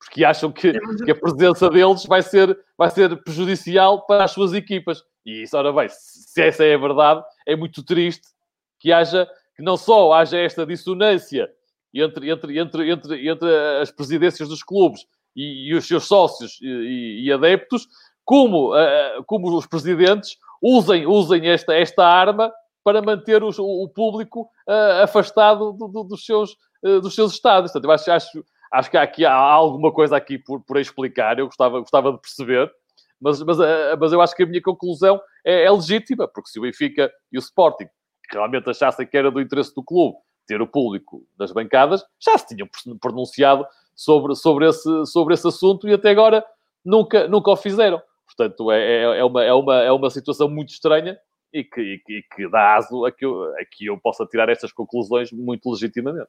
porque acham que, que, a presença deles vai ser, vai ser prejudicial para as suas equipas. E isso, ora bem, se essa é a verdade, é muito triste que haja que não só haja esta dissonância entre, entre, entre, entre, entre as presidências dos clubes e, e os seus sócios e, e adeptos, como, uh, como os presidentes usem, usem esta, esta arma para manter os, o, público uh, afastado do, do, dos, seus, uh, dos seus estados. Portanto, eu acho, acho, acho que há, aqui, há alguma coisa aqui por, por explicar, eu gostava, gostava de perceber, mas, mas, mas eu acho que a minha conclusão é, é legítima, porque se o Benfica e o Sporting realmente achassem que era do interesse do clube ter o público das bancadas, já se tinham pronunciado sobre, sobre, esse, sobre esse assunto e até agora nunca, nunca o fizeram. Portanto, é, é, é, uma, é, uma, é uma situação muito estranha e que, e que, e que dá aso a que, eu, a que eu possa tirar estas conclusões muito legitimamente.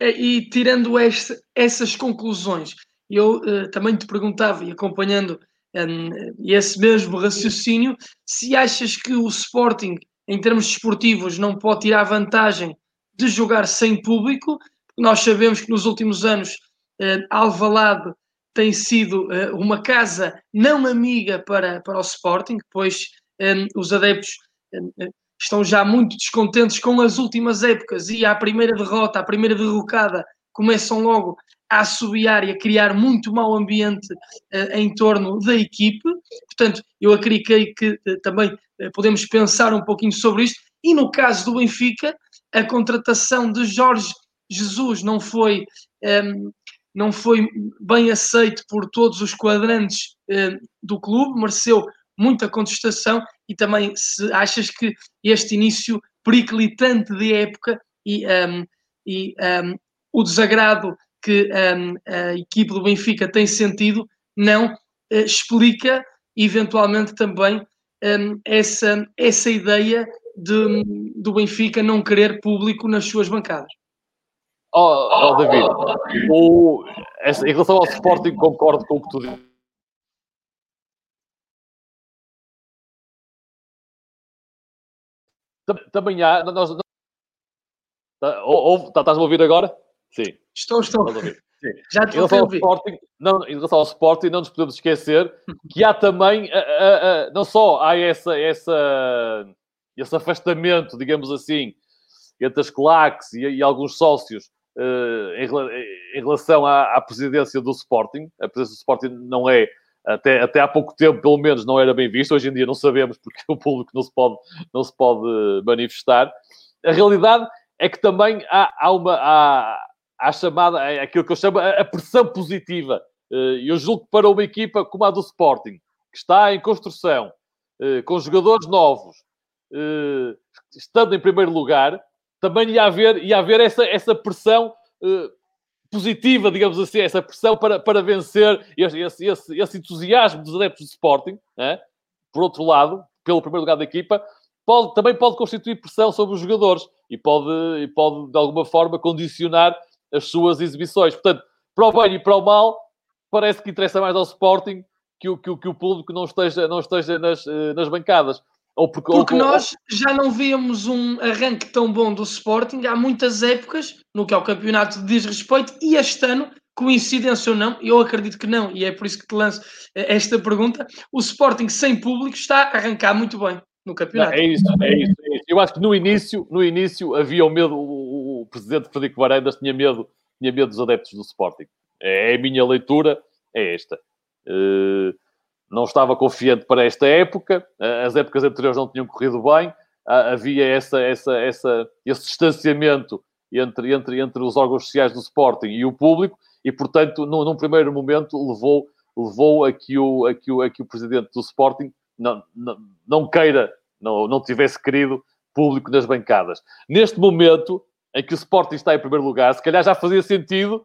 É, e tirando este, essas conclusões, eu uh, também te perguntava, e acompanhando um, esse mesmo raciocínio, se achas que o Sporting em termos desportivos, não pode tirar vantagem de jogar sem público. Nós sabemos que nos últimos anos eh, Alvalade tem sido eh, uma casa não amiga para, para o Sporting, pois eh, os adeptos eh, estão já muito descontentes com as últimas épocas e à primeira derrota, à primeira derrocada, começam logo a assobiar e a criar muito mau ambiente uh, em torno da equipe. Portanto, eu acredito que uh, também uh, podemos pensar um pouquinho sobre isto. E no caso do Benfica, a contratação de Jorge Jesus não foi, um, ehm, não foi bem aceito por todos os quadrantes do clube, mereceu muita contestação e também se achas que este início periclitante de época e, um, e um, o desagrado que um, a equipe do Benfica tem sentido não uh, explica eventualmente também essa, essa ideia de, do Benfica não querer público nas suas bancadas. Oh, oh David, o, em relação ao Sporting, concordo com o que tu dizes. Também há. Nós, nós, tá, ou, tá, estás a ouvir agora? Sim. Estou, estou. Já te em relação, ao Sporting, não, em relação ao Sporting, não nos podemos esquecer que há também, uh, uh, uh, não só há essa, essa, esse afastamento, digamos assim, entre as claques e, e alguns sócios em, em, relação à, à, presidência do Sporting. A presidência do Sporting não é, até, até há pouco tempo, pelo menos, não era bem vista. Hoje em dia não sabemos porque <laughs> o público não se pode, não se pode manifestar. A realidade é que também há, há uma... Há, à chamada, aquilo que eu chamo a pressão positiva. Eh, eu julgo que para uma equipa como a do Sporting, que está em construção, eh, com jogadores novos, eh, estando em primeiro lugar, também ia haver, ia haver essa, essa pressão positiva, digamos assim, essa pressão para, para vencer esse, esse, esse entusiasmo dos adeptos de Sporting. Né? Por outro lado, pelo primeiro lugar da equipa, pode, também pode constituir pressão sobre os jogadores e pode, e pode de alguma forma, condicionar as suas exibições. Portanto, para o bem e para o mal, parece que interessa mais ao Sporting que o, que o, que o público não esteja, não esteja nas, eh, nas bancadas. Ou porque, porque ou... nós já não víamos um arranque tão bom do Sporting há muitas épocas, no que ao campeonato diz respeito, e este ano, coincidência ou não, eu acredito que não, e é por isso que te lanço eh, esta pergunta, o Sporting sem público está a arrancar muito bem no campeonato. Não, é, isso, é, isso, é isso, Eu acho que no início, no início havia o medo, o presidente Frederico Varandas tinha medo, tinha medo dos adeptos do Sporting. É, é a minha leitura. é esta. Uh, não estava confiante para esta época, as épocas anteriores não tinham corrido bem, havia essa, essa, essa, esse distanciamento entre, entre, entre os órgãos sociais do Sporting e o público, e portanto, num, num primeiro momento, levou, levou a, que o, a, que o, a que o presidente do Sporting não, não, não queira, não, não tivesse querido público nas bancadas. Neste momento, em que o Sporting está em primeiro lugar, se calhar já fazia sentido,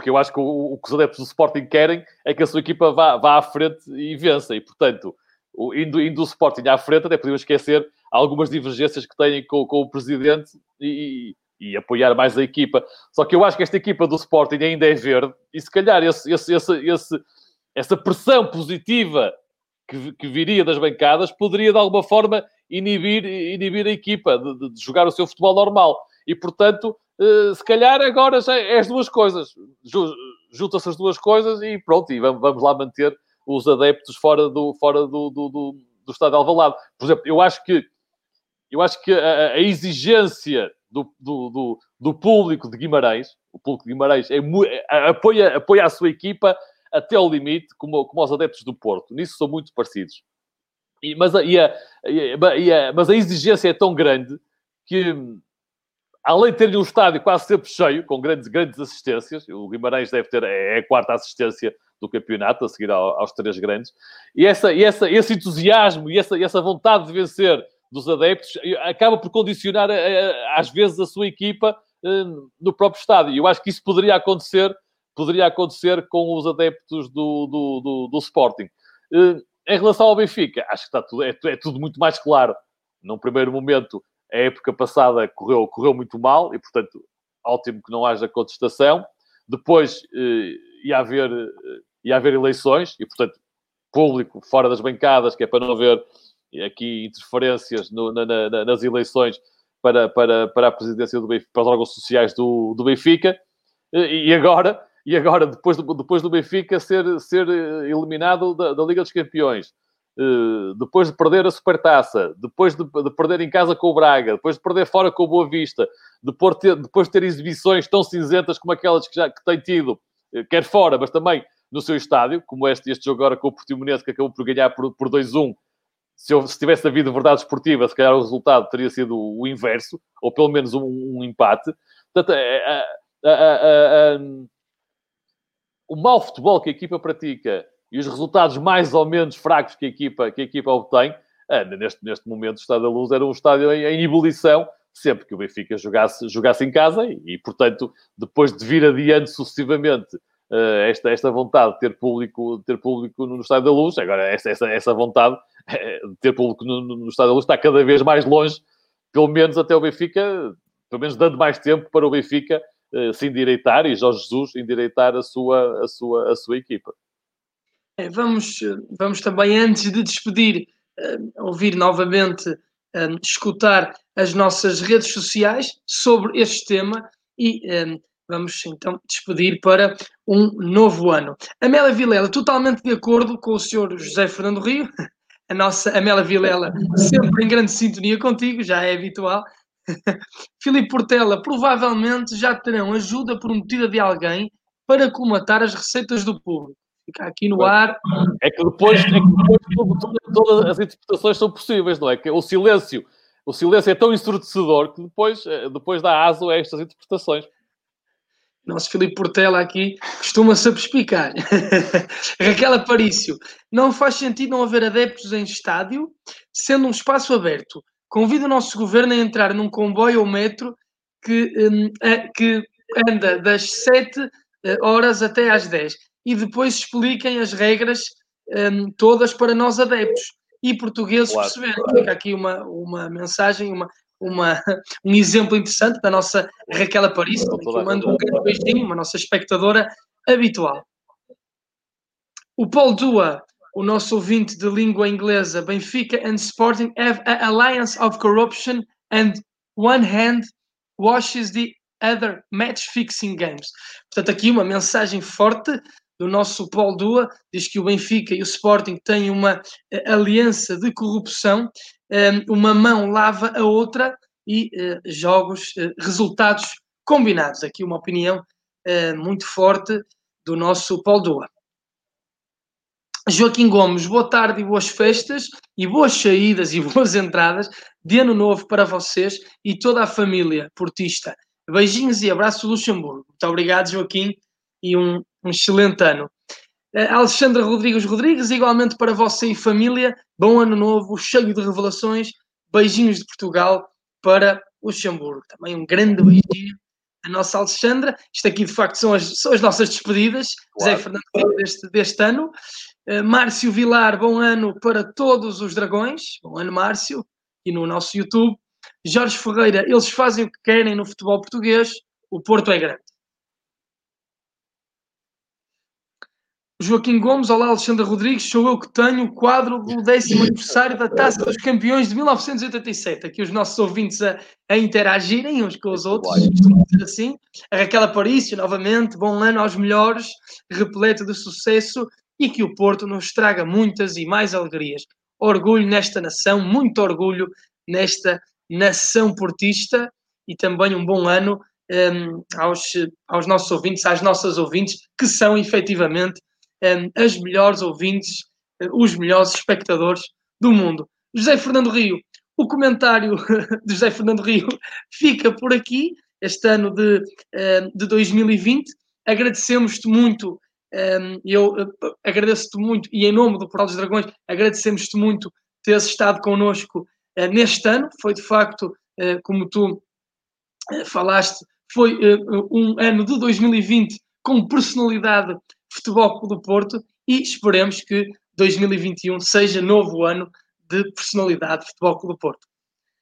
porque eu acho que o, o que os adeptos do Sporting querem é que a sua equipa vá, vá à frente e vença. E, portanto, o, indo, indo o Sporting à frente, até podemos esquecer algumas divergências que têm com, com o presidente e, e, apoiar mais a equipa. Só que eu acho que esta equipa do Sporting ainda é verde e, se calhar, esse, esse, esse essa pressão positiva que, que, viria das bancadas poderia, de alguma forma, inibir, inibir a equipa de, de jogar o seu futebol normal. E, portanto, eh, se calhar agora já é as duas coisas. Juntam-se as duas coisas e pronto, e vamos, vamos lá manter os adeptos fora do, fora do, do, do, do Estado de Alvalade. Por exemplo, eu acho que, eu acho que a, a exigência do, do, do, do, público de Guimarães, o público de Guimarães é, é, apoia, apoia a sua equipa até ao limite, como, como os adeptos do Porto. Nisso são muito parecidos. E, mas, a, e a, e a, mas a exigência é tão grande que além de ter um estádio quase sempre cheio, com grandes, grandes assistências, o Guimarães deve ter, é a quarta assistência do campeonato, a seguir aos três grandes, e, essa, e essa, esse entusiasmo e essa, essa vontade de vencer dos adeptos acaba por condicionar, às vezes, a sua equipa eh, no próprio estádio. E eu acho que isso poderia acontecer, poderia acontecer com os adeptos do, do, do, do Sporting. Eh, em relação ao Benfica, acho que está tudo, é, é tudo muito mais claro. Num primeiro momento, a época passada correu, correu muito mal e, portanto, ótimo que não haja contestação. Depois eh, ia, haver, eh, ia haver eleições e, portanto, público fora das bancadas, que é para não haver aqui interferências no, na, na, nas eleições para, para, para a presidência do Benfica, para os órgãos sociais do, do Benfica. E, e agora, e agora depois, do, depois do Benfica ser, ser eliminado da, da Liga dos Campeões, depois de perder a Supertaça, depois de, de, perder em casa com o Braga, depois de perder fora com o Boa Vista, depois de ter, depois de ter exibições tão cinzentas como aquelas que já que tem tido, eh, quer fora, mas também no seu estádio, como este, este jogo agora com o Portimonense, que acabou por ganhar por, por 2-1. Se, eu, se tivesse havido verdade esportiva, se calhar o resultado teria sido o inverso, ou pelo menos um, um empate. Portanto, a, a, a, o mau futebol que a equipa pratica e os resultados mais ou menos fracos que a equipa, que a equipa obtém, eh, neste, neste momento o Estádio da Luz era um estádio em, em ebulição, sempre que o Benfica jogasse, jogasse em casa e, e, portanto, depois de vir adiante sucessivamente uh, esta, esta vontade de ter público, ter público no, Estádio da Luz, agora essa, essa, essa vontade eh, de ter público no, no, no Estádio da Luz está cada vez mais longe, pelo menos até o Benfica, pelo menos dando mais tempo para o Benfica uh, se endireitar e Jorge Jesus endireitar a sua, a sua, a sua equipa. É, vamos, vamos também, antes de despedir, eh, ouvir novamente, eh, escutar as nossas redes sociais sobre este tema e eh, vamos então despedir para um novo ano. Amélia Vilela, totalmente de acordo com o senhor José Fernando Rio, a nossa Amélia Vilela, sempre em grande sintonia contigo, já é habitual. <laughs> Filipe Portela, provavelmente já terão ajuda prometida de alguém para colmatar as receitas do público ficar aqui no ar. É que depois, é que depois todas as interpretações são possíveis, não é? Que o silêncio, o silêncio é tão ensurdecedor que depois, eh, depois dá aso a estas interpretações. Nosso Filipe Portela aqui costuma-se explicar. <laughs> Raquel Aparício, não faz sentido não haver adeptos em estádio, sendo um espaço aberto. Convido o nosso governo a entrar num comboio ou metro que, um, que anda das 7 eh, horas até às 10 e depois expliquem as regras um, todas para nós adeptos e portugueses claro, perceberem. Claro. Fica aqui uma, uma mensagem, uma, uma, <laughs> um exemplo interessante da nossa Raquel Aparício, que eu mando um grande beijinho, uma nossa espectadora habitual. O Paul Dua, o nosso ouvinte de língua inglesa, Benfica and Sporting have an alliance of corruption and one hand washes the other match fixing games. Portanto, aqui uma mensagem forte do nosso Paulo Dua, diz que o Benfica e o Sporting têm uma eh, aliança de corrupção, eh, uma mão lava a outra e eh, jogos, resultados combinados. Aqui uma opinião muito forte do nosso Paulo Dua. Joaquim Gomes, boa tarde e boas festas, e boas saídas e <laughs> boas entradas de ano novo para vocês e toda a família portista. Beijinhos e abraço Luxemburgo. Muito obrigado, Joaquim, e um, um excelente ano. Uh, Alexandra Rodrigues Rodrigues, igualmente para você e família, bom ano novo, cheio de revelações. Beijinhos de Portugal para Luxemburgo. Também um grande beijinho a nossa Alexandra. Isto aqui, de facto, são as, são as nossas despedidas, claro. Zé Fernando, deste, deste ano. Uh, Márcio Vilar, bom ano para todos os dragões. Bom ano, Márcio, e no nosso YouTube. Jorge Ferreira, eles fazem o que querem no futebol português, o Porto é grande. Joaquim Gomes, olá Alexandre Rodrigues, sou eu que tenho o quadro do décimo aniversário da Taça dos Campeões de 1987. Aqui os nossos ouvintes a, a interagirem uns com os outros, assim. A Raquel Aparício, novamente, bom ano aos melhores, repleto de sucesso e que o Porto nos traga muitas e mais alegrias. Orgulho nesta nação, muito orgulho nesta nação portista e também um bom ano um, aos, aos nossos ouvintes, às nossas ouvintes, que são efetivamente as melhores ouvintes, uh, os melhores espectadores do mundo. José Fernando Rio, o comentário <laughs> de José Fernando Rio fica por aqui, este ano de, de 2020. Agradecemos-te muito, eu uh, agradeço-te muito, e em nome do Portal dos Dragões, agradecemos-te muito teres estado connosco uh, neste ano. Foi de facto, como tu falaste, foi um ano de 2020 com personalidade Futebol Clube do Porto e esperemos que 2021 seja novo ano de personalidade Futebol Clube do Porto.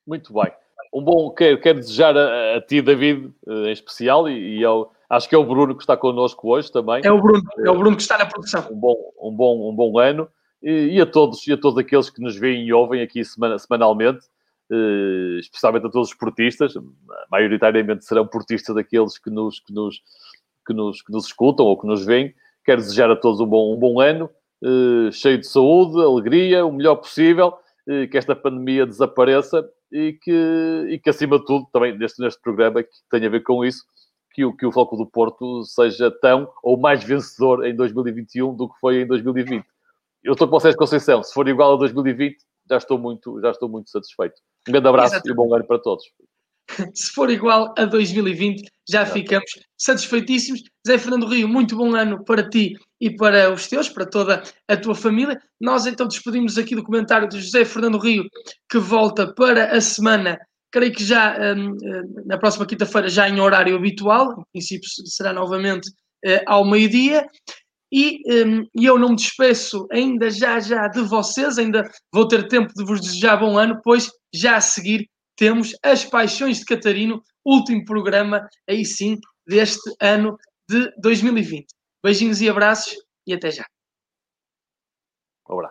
Muito bem. Um bom, quero, quero desejar a, a ti, David, eh, em especial, e, e ao, acho que é o Bruno que está connosco hoje também. É o Bruno, é o Bruno que está na produção. Um bom, um bom, um bom ano. E, e a todos, e a todos aqueles que nos veem e ouvem aqui semana, semanalmente, eh, especialmente a todos os portistas, maioritariamente serão portistas daqueles que nos, que nos, que nos, que nos escutam ou que nos veem, Quero desejar a todos um bom, um bom ano, uh, cheio de saúde, alegria, o melhor possível, uh, que esta pandemia desapareça e que, e que, acima de tudo, também neste, neste programa que tem a ver com isso, que o, que o Foco do Porto seja tão ou mais vencedor em 2021 do que foi em 2020. Eu estou com vocês, Conceição, se for igual a 2020, já estou muito, já estou muito satisfeito. Um grande abraço Exatamente. e um bom ano para todos. Se for igual a 2020, já ficamos satisfeitíssimos. Zé Fernando Rio, muito bom ano para ti e para os teus, para toda a tua família. Nós então despedimos aqui do comentário de José Fernando Rio, que volta para a semana, creio que já um, hum, na próxima quinta-feira, já em horário habitual, em princípio será novamente uh, ao meio-dia. E um, eu não me despeço ainda já já de vocês, ainda vou ter tempo de vos desejar bom ano, pois já a seguir temos As Paixões de Catarino, último programa, aí sim, deste ano de 2020. Beijinhos e abraços e até já.